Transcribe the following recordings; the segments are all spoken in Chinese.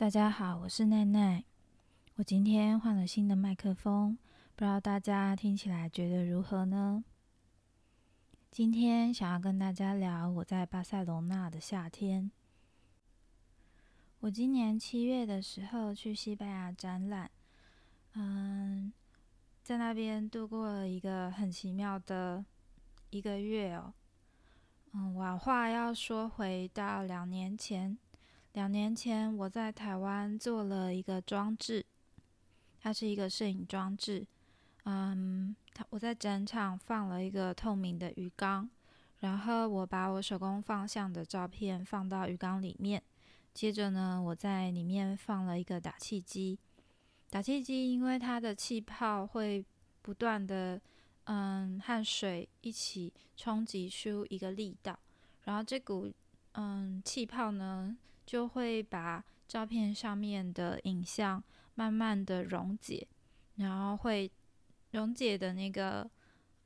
大家好，我是奈奈。我今天换了新的麦克风，不知道大家听起来觉得如何呢？今天想要跟大家聊我在巴塞隆纳的夏天。我今年七月的时候去西班牙展览，嗯，在那边度过了一个很奇妙的一个月哦。嗯，我话要说回到两年前。两年前，我在台湾做了一个装置，它是一个摄影装置。嗯，它我在展场放了一个透明的鱼缸，然后我把我手工放相的照片放到鱼缸里面。接着呢，我在里面放了一个打气机。打气机因为它的气泡会不断的嗯和水一起冲击出一个力道，然后这股嗯气泡呢。就会把照片上面的影像慢慢的溶解，然后会溶解的那个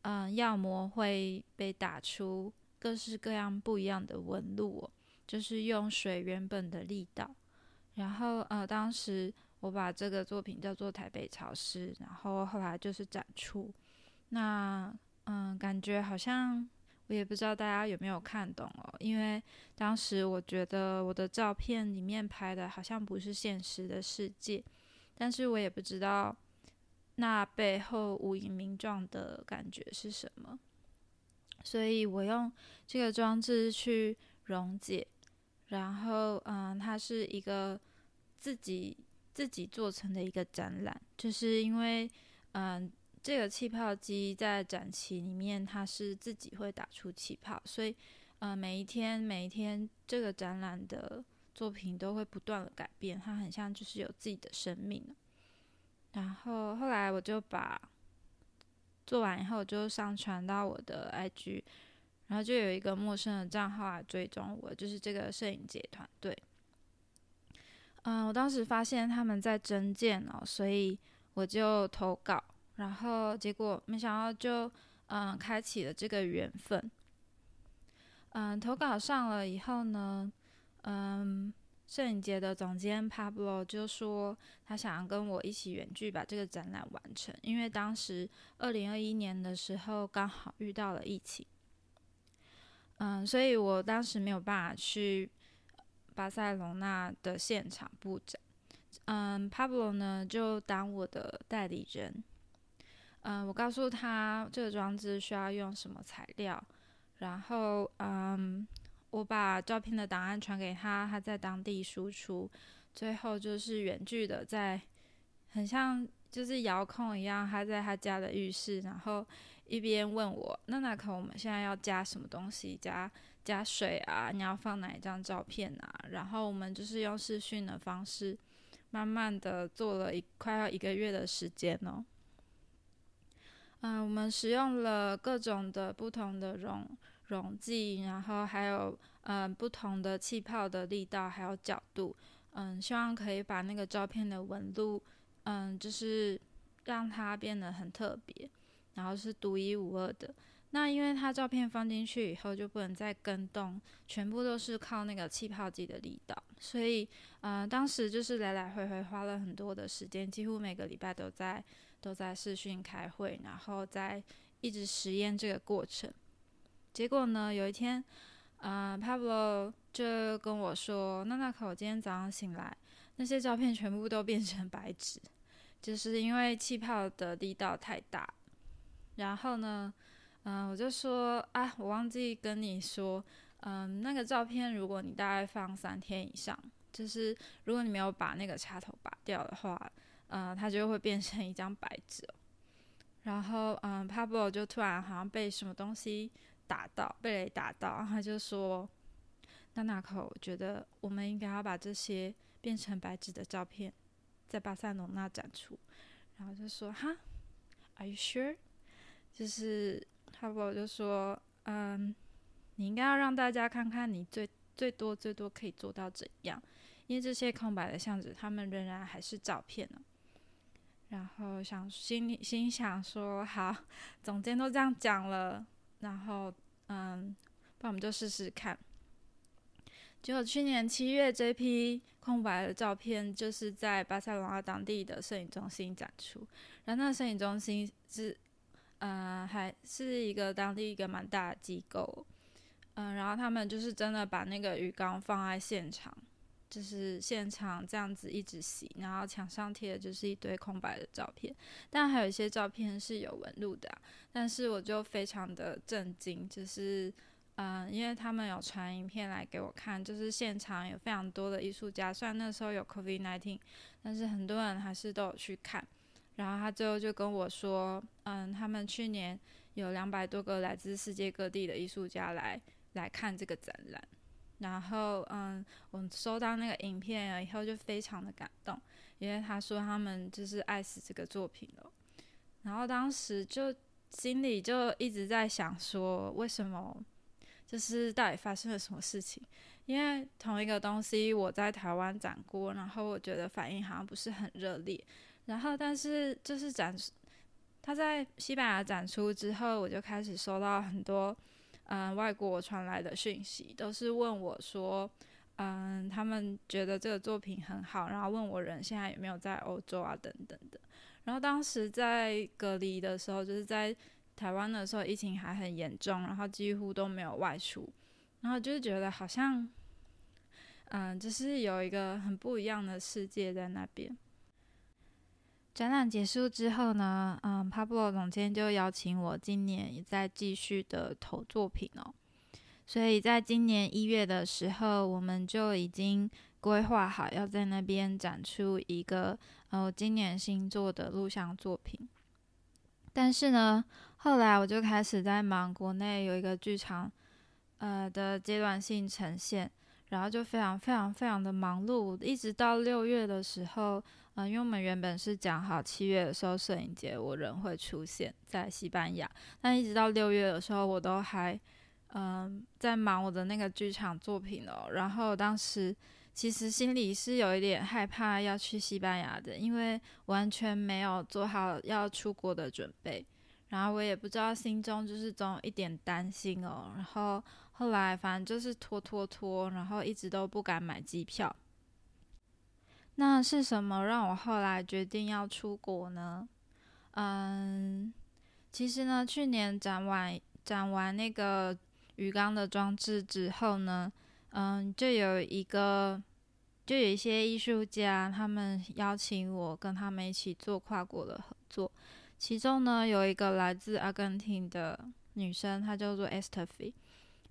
嗯药膜会被打出各式各样不一样的纹路，就是用水原本的力道。然后呃，当时我把这个作品叫做台北潮湿，然后后来就是展出。那嗯，感觉好像。我也不知道大家有没有看懂哦，因为当时我觉得我的照片里面拍的好像不是现实的世界，但是我也不知道那背后无影名状的感觉是什么，所以我用这个装置去溶解，然后嗯，它是一个自己自己做成的一个展览，就是因为嗯。这个气泡机在展期里面，它是自己会打出气泡，所以，呃，每一天每一天，这个展览的作品都会不断的改变，它很像就是有自己的生命。然后后来我就把做完以后就上传到我的 IG，然后就有一个陌生的账号来追踪我，就是这个摄影节团队。嗯，我当时发现他们在征件哦，所以我就投稿。然后结果没想到就嗯开启了这个缘分，嗯投稿上了以后呢，嗯摄影节的总监 Pablo 就说他想要跟我一起远距把这个展览完成，因为当时二零二一年的时候刚好遇到了疫情，嗯所以我当时没有办法去巴塞隆纳的现场布展，嗯 Pablo 呢就当我的代理人。嗯，我告诉他这个装置需要用什么材料，然后嗯，我把照片的档案传给他，他在当地输出，最后就是远距的在，很像就是遥控一样，他在他家的浴室，然后一边问我，那那可我们现在要加什么东西，加加水啊，你要放哪一张照片啊？然后我们就是用视讯的方式，慢慢的做了一快要一个月的时间哦。嗯，我们使用了各种的不同的溶溶剂，然后还有嗯不同的气泡的力道，还有角度，嗯，希望可以把那个照片的纹路，嗯，就是让它变得很特别，然后是独一无二的。那因为它照片放进去以后就不能再跟动，全部都是靠那个气泡机的力道，所以嗯，当时就是来来回回花了很多的时间，几乎每个礼拜都在。都在视讯开会，然后在一直实验这个过程。结果呢，有一天，呃，Pablo 就跟我说：“娜娜可，我今天早上醒来，那些照片全部都变成白纸，就是因为气泡的力道太大。”然后呢，嗯，我就说：“啊，我忘记跟你说，嗯，那个照片如果你大概放三天以上，就是如果你没有把那个插头拔掉的话。”嗯，它就会变成一张白纸。然后，嗯，Pablo 就突然好像被什么东西打到，被雷打到，然后他就说：“娜娜可，我觉得我们应该要把这些变成白纸的照片在巴塞隆那展出。”然后就说：“哈，Are you sure？” 就是 Pablo 就说：“嗯，你应该要让大家看看你最最多最多可以做到怎样，因为这些空白的相纸，他们仍然还是照片呢。”然后想心里心想说好，总监都这样讲了，然后嗯，那我们就试试看。结果去年七月这批空白的照片，就是在巴塞罗那当地的摄影中心展出。然后那摄影中心是，呃，还是一个当地一个蛮大的机构，嗯，然后他们就是真的把那个鱼缸放在现场，就是现场这样子一直洗，然后墙上贴的就是一堆空白的照片，但还有一些照片是有纹路的，但是我就非常的震惊，就是。嗯，因为他们有传影片来给我看，就是现场有非常多的艺术家，虽然那时候有 COVID-19，但是很多人还是都有去看。然后他最后就跟我说，嗯，他们去年有两百多个来自世界各地的艺术家来来看这个展览。然后，嗯，我收到那个影片以后就非常的感动，因为他说他们就是爱死这个作品了。然后当时就心里就一直在想说，为什么？就是到底发生了什么事情？因为同一个东西我在台湾展过，然后我觉得反应好像不是很热烈。然后，但是就是展，他在西班牙展出之后，我就开始收到很多嗯外国传来的讯息，都是问我说，嗯，他们觉得这个作品很好，然后问我人现在有没有在欧洲啊等等的。然后当时在隔离的时候，就是在。台湾的时候疫情还很严重，然后几乎都没有外出，然后就是觉得好像，嗯，就是有一个很不一样的世界在那边。展览结束之后呢，嗯，Pablo 总监就邀请我今年也在继续的投作品哦，所以在今年一月的时候，我们就已经规划好要在那边展出一个呃今年新做的录像作品。但是呢，后来我就开始在忙国内有一个剧场，呃的阶段性呈现，然后就非常非常非常的忙碌，一直到六月的时候，嗯，因为我们原本是讲好七月的时候摄影节我人会出现在西班牙，但一直到六月的时候，我都还嗯在忙我的那个剧场作品哦，然后当时。其实心里是有一点害怕要去西班牙的，因为完全没有做好要出国的准备，然后我也不知道心中就是总有一点担心哦。然后后来反正就是拖拖拖，然后一直都不敢买机票。那是什么让我后来决定要出国呢？嗯，其实呢，去年展完展完那个鱼缸的装置之后呢。嗯，就有一个，就有一些艺术家，他们邀请我跟他们一起做跨国的合作。其中呢，有一个来自阿根廷的女生，她叫做 Esther。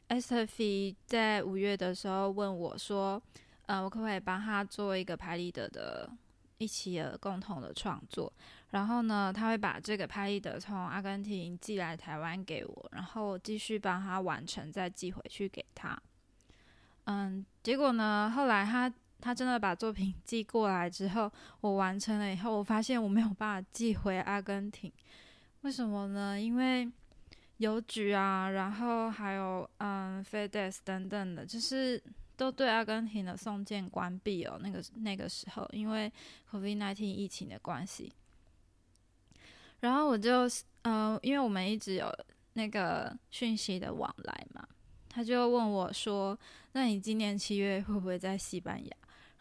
Esther 在五月的时候问我说：“呃，我可不可以帮他做一个拍立得的一起的共同的创作？然后呢，他会把这个拍立得从阿根廷寄来台湾给我，然后继续帮他完成，再寄回去给他。”嗯，结果呢？后来他他真的把作品寄过来之后，我完成了以后，我发现我没有办法寄回阿根廷。为什么呢？因为邮局啊，然后还有嗯，FedEx 等等的，就是都对阿根廷的送件关闭哦。那个那个时候，因为 COVID-19 疫情的关系，然后我就嗯，因为我们一直有那个讯息的往来嘛。他就问我说：“那你今年七月会不会在西班牙？”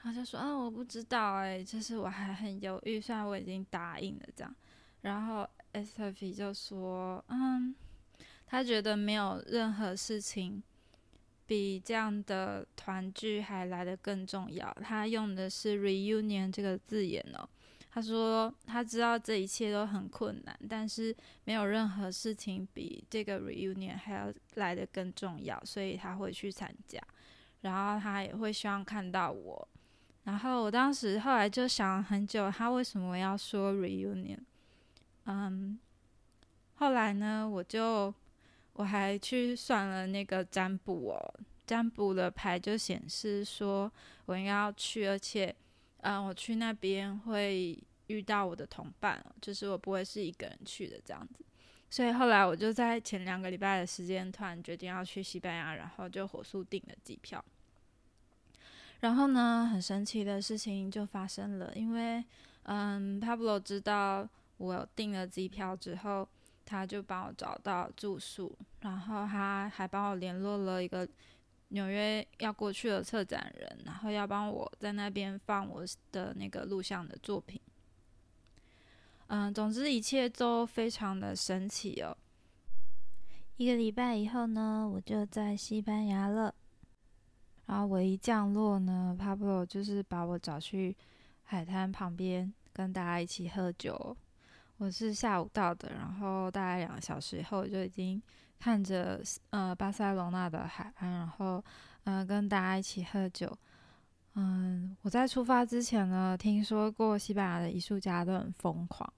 然后就说：“啊，我不知道哎，就是我还很犹豫，虽然我已经答应了这样。”然后 S F 就说：“嗯，他觉得没有任何事情比这样的团聚还来得更重要。”他用的是 “reunion” 这个字眼哦。他说他知道这一切都很困难，但是没有任何事情比这个 reunion 还要来的更重要，所以他会去参加。然后他也会希望看到我。然后我当时后来就想了很久，他为什么要说 reunion？嗯，后来呢，我就我还去算了那个占卜哦，占卜的牌就显示说我应该要去，而且。嗯，我去那边会遇到我的同伴，就是我不会是一个人去的这样子。所以后来我就在前两个礼拜的时间，突然决定要去西班牙，然后就火速订了机票。然后呢，很神奇的事情就发生了，因为嗯，Pablo 知道我订了机票之后，他就帮我找到住宿，然后他还帮我联络了一个。纽约要过去的策展人，然后要帮我在那边放我的那个录像的作品。嗯，总之一切都非常的神奇哦。一个礼拜以后呢，我就在西班牙了。然后我一降落呢，Pablo 就是把我找去海滩旁边跟大家一起喝酒。我是下午到的，然后大概两个小时以后就已经看着呃巴塞隆纳的海岸，然后嗯跟大家一起喝酒。嗯，我在出发之前呢，听说过西班牙的艺术家都很疯狂。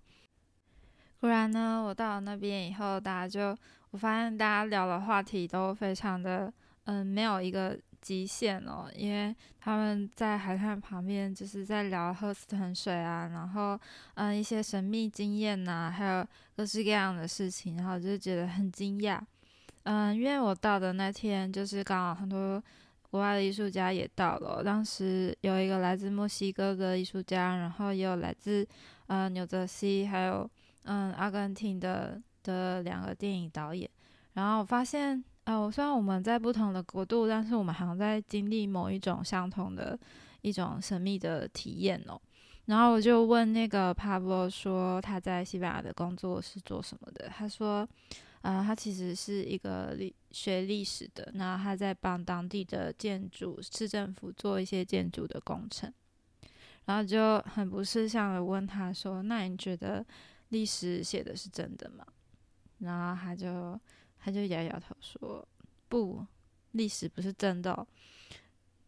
不然呢，我到了那边以后，大家就我发现大家聊的话题都非常的嗯没有一个。极限哦，因为他们在海滩旁边，就是在聊赫斯特水啊，然后嗯一些神秘经验呐，还有各式各样的事情，然后就觉得很惊讶。嗯，因为我到的那天，就是刚好很多国外的艺术家也到了。当时有一个来自墨西哥的艺术家，然后也有来自呃纽泽西，还有嗯阿根廷的的两个电影导演。然后我发现。呃，虽然我们在不同的国度，但是我们好像在经历某一种相同的一种神秘的体验哦。然后我就问那个帕布说他在西班牙的工作是做什么的？他说，呃，他其实是一个历学历史的，那他在帮当地的建筑市政府做一些建筑的工程。然后就很不识相的问他说：“那你觉得历史写的是真的吗？”然后他就。他就摇摇头说：“不，历史不是真的。”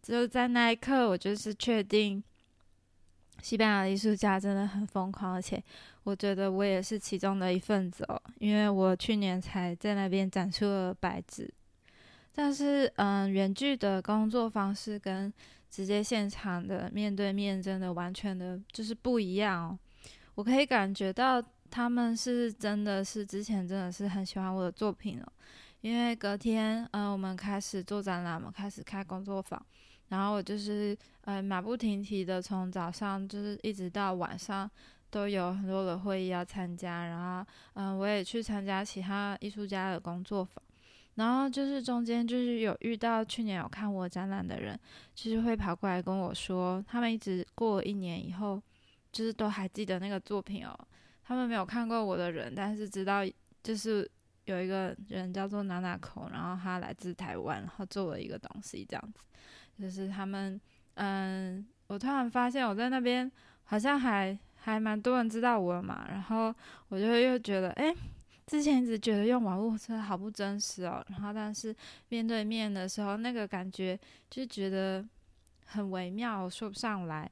就在那一刻，我就是确定，西班牙艺术家真的很疯狂，而且我觉得我也是其中的一份子哦。因为我去年才在那边展出了白纸，但是嗯，远距的工作方式跟直接现场的面对面真的完全的就是不一样哦。我可以感觉到。他们是真的是之前真的是很喜欢我的作品了，因为隔天，嗯，我们开始做展览，我们开始开工作坊，然后我就是，呃，马不停蹄的从早上就是一直到晚上都有很多的会议要参加，然后，嗯，我也去参加其他艺术家的工作坊，然后就是中间就是有遇到去年有看我展览的人，就是会跑过来跟我说，他们一直过一年以后，就是都还记得那个作品哦。他们没有看过我的人，但是知道就是有一个人叫做娜娜口，然后他来自台湾，然后做了一个东西这样子。就是他们，嗯，我突然发现我在那边好像还还蛮多人知道我嘛，然后我就又觉得，哎，之前一直觉得用网络真的好不真实哦，然后但是面对面的时候，那个感觉就觉得很微妙，说不上来。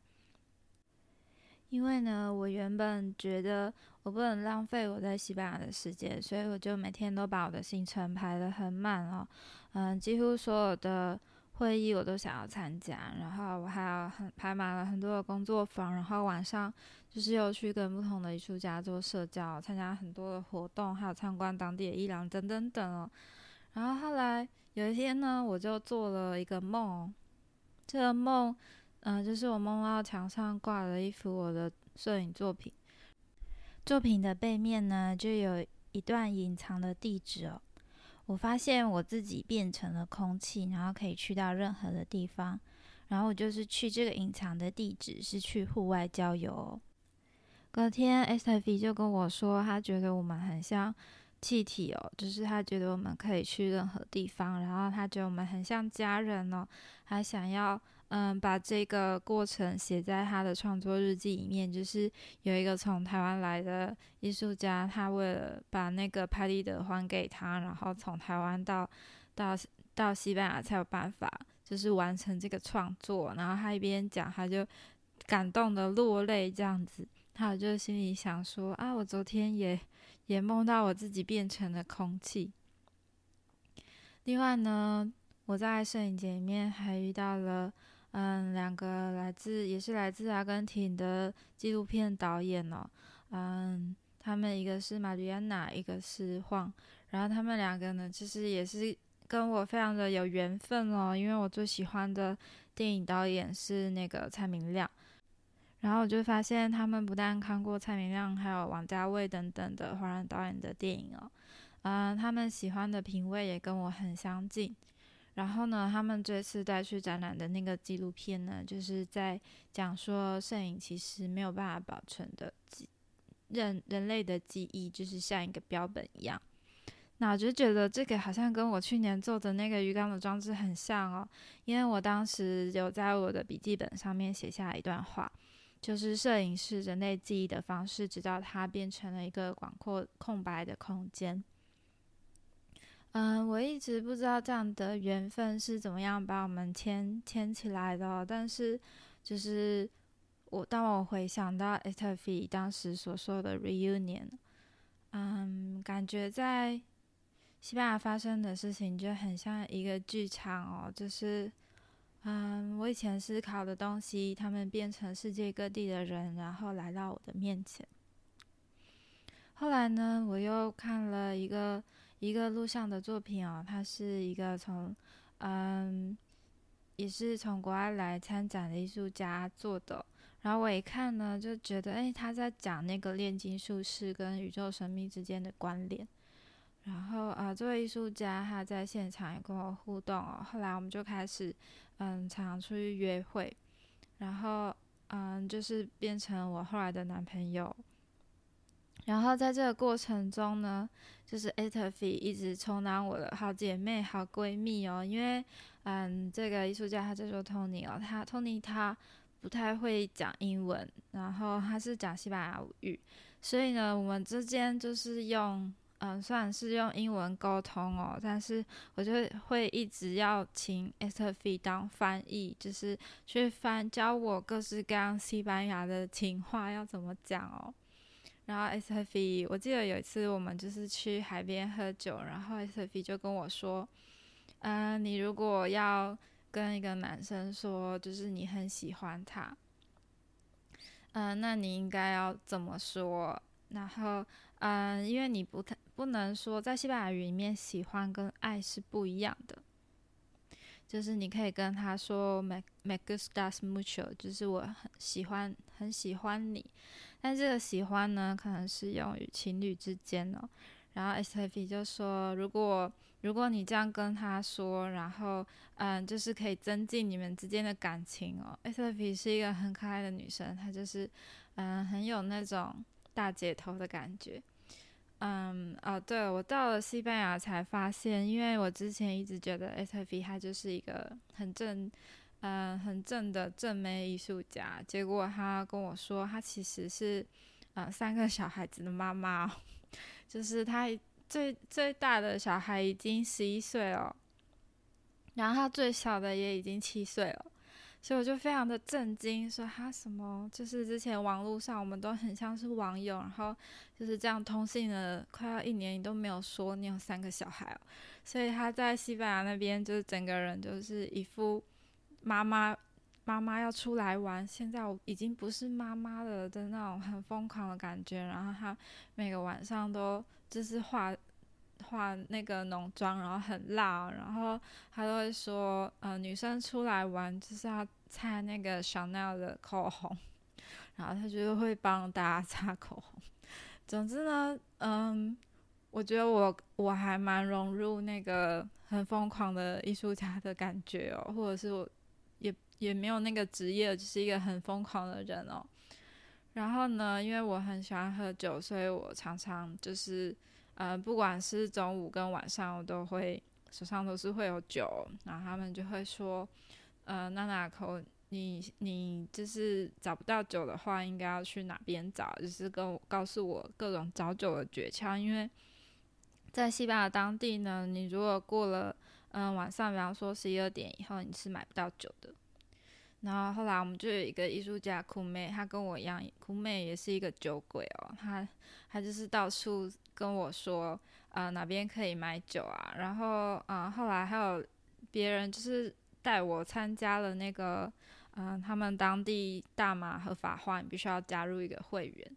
因为呢，我原本觉得我不能浪费我在西班牙的时间，所以我就每天都把我的行程排得很满哦。嗯，几乎所有的会议我都想要参加，然后我还有很排满了很多的工作坊，然后晚上就是又去跟不同的艺术家做社交，参加很多的活动，还有参观当地的伊朗等等等哦。然后后来有一天呢，我就做了一个梦，这个梦。嗯，就是我梦到墙上挂了一幅我的摄影作品，作品的背面呢就有一段隐藏的地址哦。我发现我自己变成了空气，然后可以去到任何的地方。然后我就是去这个隐藏的地址，是去户外郊游。隔天 s t v 就跟我说，他觉得我们很像气体哦，就是他觉得我们可以去任何地方，然后他觉得我们很像家人哦，还想要。嗯，把这个过程写在他的创作日记里面。就是有一个从台湾来的艺术家，他为了把那个拍立得还给他，然后从台湾到到到西班牙才有办法，就是完成这个创作。然后他一边讲，他就感动的落泪，这样子。他就心里想说：啊，我昨天也也梦到我自己变成了空气。另外呢，我在摄影节里面还遇到了。嗯，两个来自也是来自阿根廷的纪录片导演哦，嗯，他们一个是玛丽安娜，一个是晃，然后他们两个呢，其实也是跟我非常的有缘分哦，因为我最喜欢的电影导演是那个蔡明亮，然后我就发现他们不但看过蔡明亮，还有王家卫等等的华人导演的电影哦，嗯，他们喜欢的品味也跟我很相近。然后呢，他们这次带去展览的那个纪录片呢，就是在讲说，摄影其实没有办法保存的记人人类的记忆，就是像一个标本一样。那我就觉得这个好像跟我去年做的那个鱼缸的装置很像哦，因为我当时有在我的笔记本上面写下一段话，就是摄影是人类记忆的方式，直到它变成了一个广阔空白的空间。嗯，我一直不知道这样的缘分是怎么样把我们牵牵起来的。但是，就是我当我回想到 e t f 当时所说的 reunion，嗯，感觉在西班牙发生的事情就很像一个剧场哦。就是，嗯，我以前思考的东西，他们变成世界各地的人，然后来到我的面前。后来呢，我又看了一个。一个录像的作品哦，它是一个从，嗯，也是从国外来参展的艺术家做的。然后我一看呢，就觉得，哎，他在讲那个炼金术士跟宇宙神秘之间的关联。然后啊，这位艺术家他在现场也跟我互动哦。后来我们就开始，嗯，常常出去约会，然后，嗯，就是变成我后来的男朋友。然后在这个过程中呢，就是 e t a f i 一直充当我的好姐妹、好闺蜜哦。因为，嗯，这个艺术家他叫做 Tony 哦，他 Tony 他不太会讲英文，然后他是讲西班牙语，所以呢，我们之间就是用，嗯，虽然是用英文沟通哦，但是我就会一直要请 e t a f i 当翻译，就是去翻教我各式各样西班牙的情话要怎么讲哦。然后 S F V，我记得有一次我们就是去海边喝酒，然后 S F V 就跟我说：“嗯，你如果要跟一个男生说，就是你很喜欢他，嗯，那你应该要怎么说？然后，嗯，因为你不太不能说，在西班牙语里面，喜欢跟爱是不一样的。就是你可以跟他说 ‘me me gustas mucho’，就是我很喜欢很喜欢你。”但这个喜欢呢，可能是用于情侣之间哦。然后 S F P 就说，如果如果你这样跟他说，然后嗯，就是可以增进你们之间的感情哦。S F P 是一个很可爱的女生，她就是嗯，很有那种大姐头的感觉。嗯，哦，对我到了西班牙才发现，因为我之前一直觉得 S F P 她就是一个很正。嗯，很正的正妹艺术家，结果他跟我说，他其实是，呃，三个小孩子的妈妈，就是他最最大的小孩已经十一岁了，然后他最小的也已经七岁了，所以我就非常的震惊，说他什么，就是之前网络上我们都很像是网友，然后就是这样通信了快要一年，你都没有说你有三个小孩，所以他在西班牙那边就是整个人就是一副。妈妈，妈妈要出来玩，现在我已经不是妈妈了的那种很疯狂的感觉。然后她每个晚上都就是化化那个浓妆，然后很辣。然后她都会说，呃，女生出来玩就是要擦那个 Chanel 的口红，然后她就会帮大家擦口红。总之呢，嗯，我觉得我我还蛮融入那个很疯狂的艺术家的感觉哦，或者是我。也没有那个职业，就是一个很疯狂的人哦。然后呢，因为我很喜欢喝酒，所以我常常就是，呃，不管是中午跟晚上，我都会手上都是会有酒。然后他们就会说，呃，娜娜口，你你就是找不到酒的话，应该要去哪边找？就是跟我告诉我各种找酒的诀窍。因为在西班牙当地呢，你如果过了。嗯，晚上比方说十一二点以后，你是买不到酒的。然后后来我们就有一个艺术家酷妹，她跟我一样，酷妹也是一个酒鬼哦。她她就是到处跟我说，呃，哪边可以买酒啊。然后啊，后来还有别人就是带我参加了那个，嗯，他们当地大麻合法化，你必须要加入一个会员。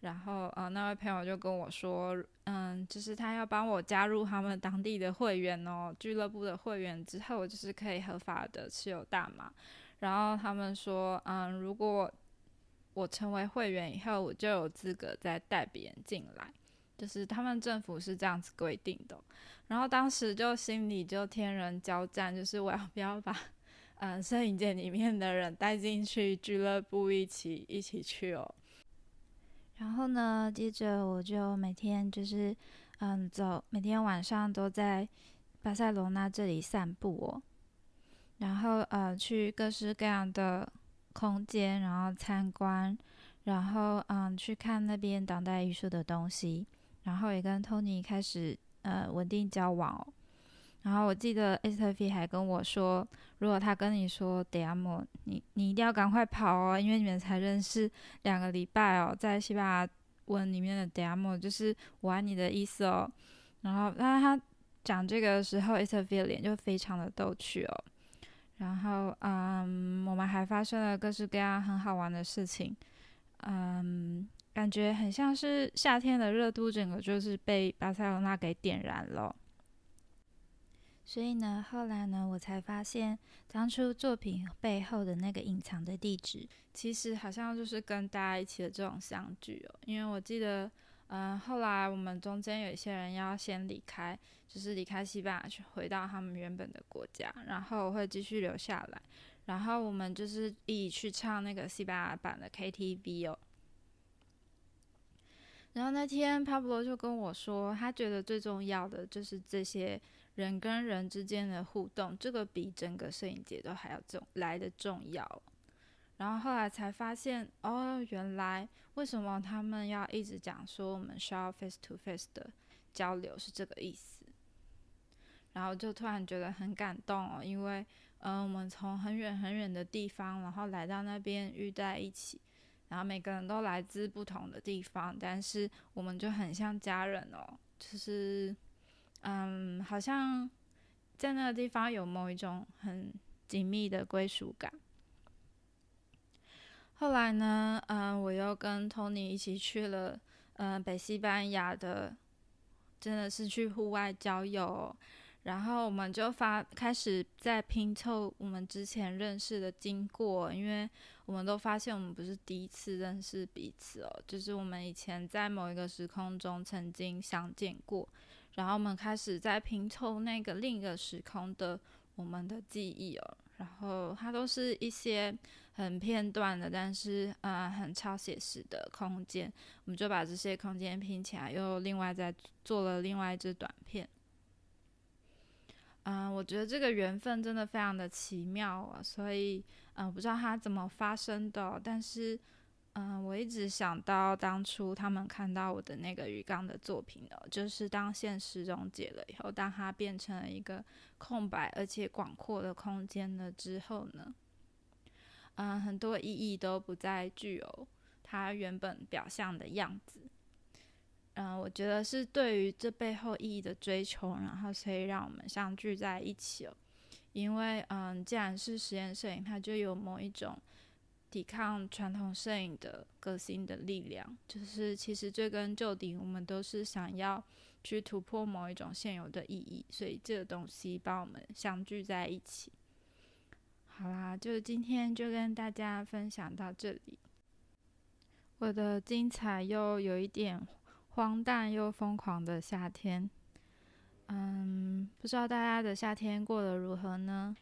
然后，呃，那位朋友就跟我说，嗯，就是他要帮我加入他们当地的会员哦，俱乐部的会员之后，就是可以合法的持有大麻。然后他们说，嗯，如果我成为会员以后，我就有资格再带别人进来。就是他们政府是这样子规定的。然后当时就心里就天人交战，就是我要不要把嗯摄影界里面的人带进去俱乐部一起一起去哦。然后呢，接着我就每天就是嗯走，每天晚上都在巴塞罗那这里散步哦。然后呃去各式各样的空间，然后参观，然后嗯去看那边当代艺术的东西，然后也跟 Tony 开始呃稳定交往哦。然后我记得 Esther 还跟我说，如果他跟你说 Demo，你你一定要赶快跑哦，因为你们才认识两个礼拜哦，在西班牙文里面的 Demo 就是我爱你的意思哦。然后当他讲这个的时候，Esther 脸就非常的逗趣哦。然后，嗯，我们还发生了各式各样很好玩的事情，嗯，感觉很像是夏天的热度，整个就是被巴塞罗那给点燃了。所以呢，后来呢，我才发现当初作品背后的那个隐藏的地址，其实好像就是跟大家一起的这种相聚哦。因为我记得，嗯，后来我们中间有一些人要先离开。就是离开西班牙去回到他们原本的国家，然后会继续留下来，然后我们就是一起去唱那个西班牙版的 KTV 哦。然后那天帕布罗就跟我说，他觉得最重要的就是这些人跟人之间的互动，这个比整个摄影节都还要重来的重要。然后后来才发现，哦，原来为什么他们要一直讲说我们需要 face to face 的交流是这个意思。然后就突然觉得很感动哦，因为，嗯，我们从很远很远的地方，然后来到那边遇在一起，然后每个人都来自不同的地方，但是我们就很像家人哦，就是，嗯，好像在那个地方有某一种很紧密的归属感。后来呢，嗯，我又跟 Tony 一起去了，嗯，北西班牙的，真的是去户外郊游。然后我们就发开始在拼凑我们之前认识的经过，因为我们都发现我们不是第一次认识彼此哦，就是我们以前在某一个时空中曾经相见过，然后我们开始在拼凑那个另一个时空的我们的记忆哦，然后它都是一些很片段的，但是呃很超写实的空间，我们就把这些空间拼起来，又另外再做了另外一支短片。嗯，我觉得这个缘分真的非常的奇妙啊，所以嗯，不知道它怎么发生的，但是嗯，我一直想到当初他们看到我的那个鱼缸的作品哦，就是当现实溶解了以后，当它变成了一个空白而且广阔的空间了之后呢，嗯，很多意义都不再具有它原本表象的样子。嗯，我觉得是对于这背后意义的追求，然后所以让我们相聚在一起哦。因为嗯，既然是实验摄影，它就有某一种抵抗传统摄影的革新的力量。就是其实追根究底，我们都是想要去突破某一种现有的意义，所以这个东西把我们相聚在一起。好啦，就今天就跟大家分享到这里。我的精彩又有一点。荒诞又疯狂的夏天，嗯，不知道大家的夏天过得如何呢？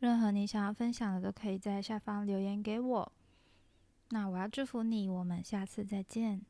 任何你想要分享的，都可以在下方留言给我。那我要祝福你，我们下次再见。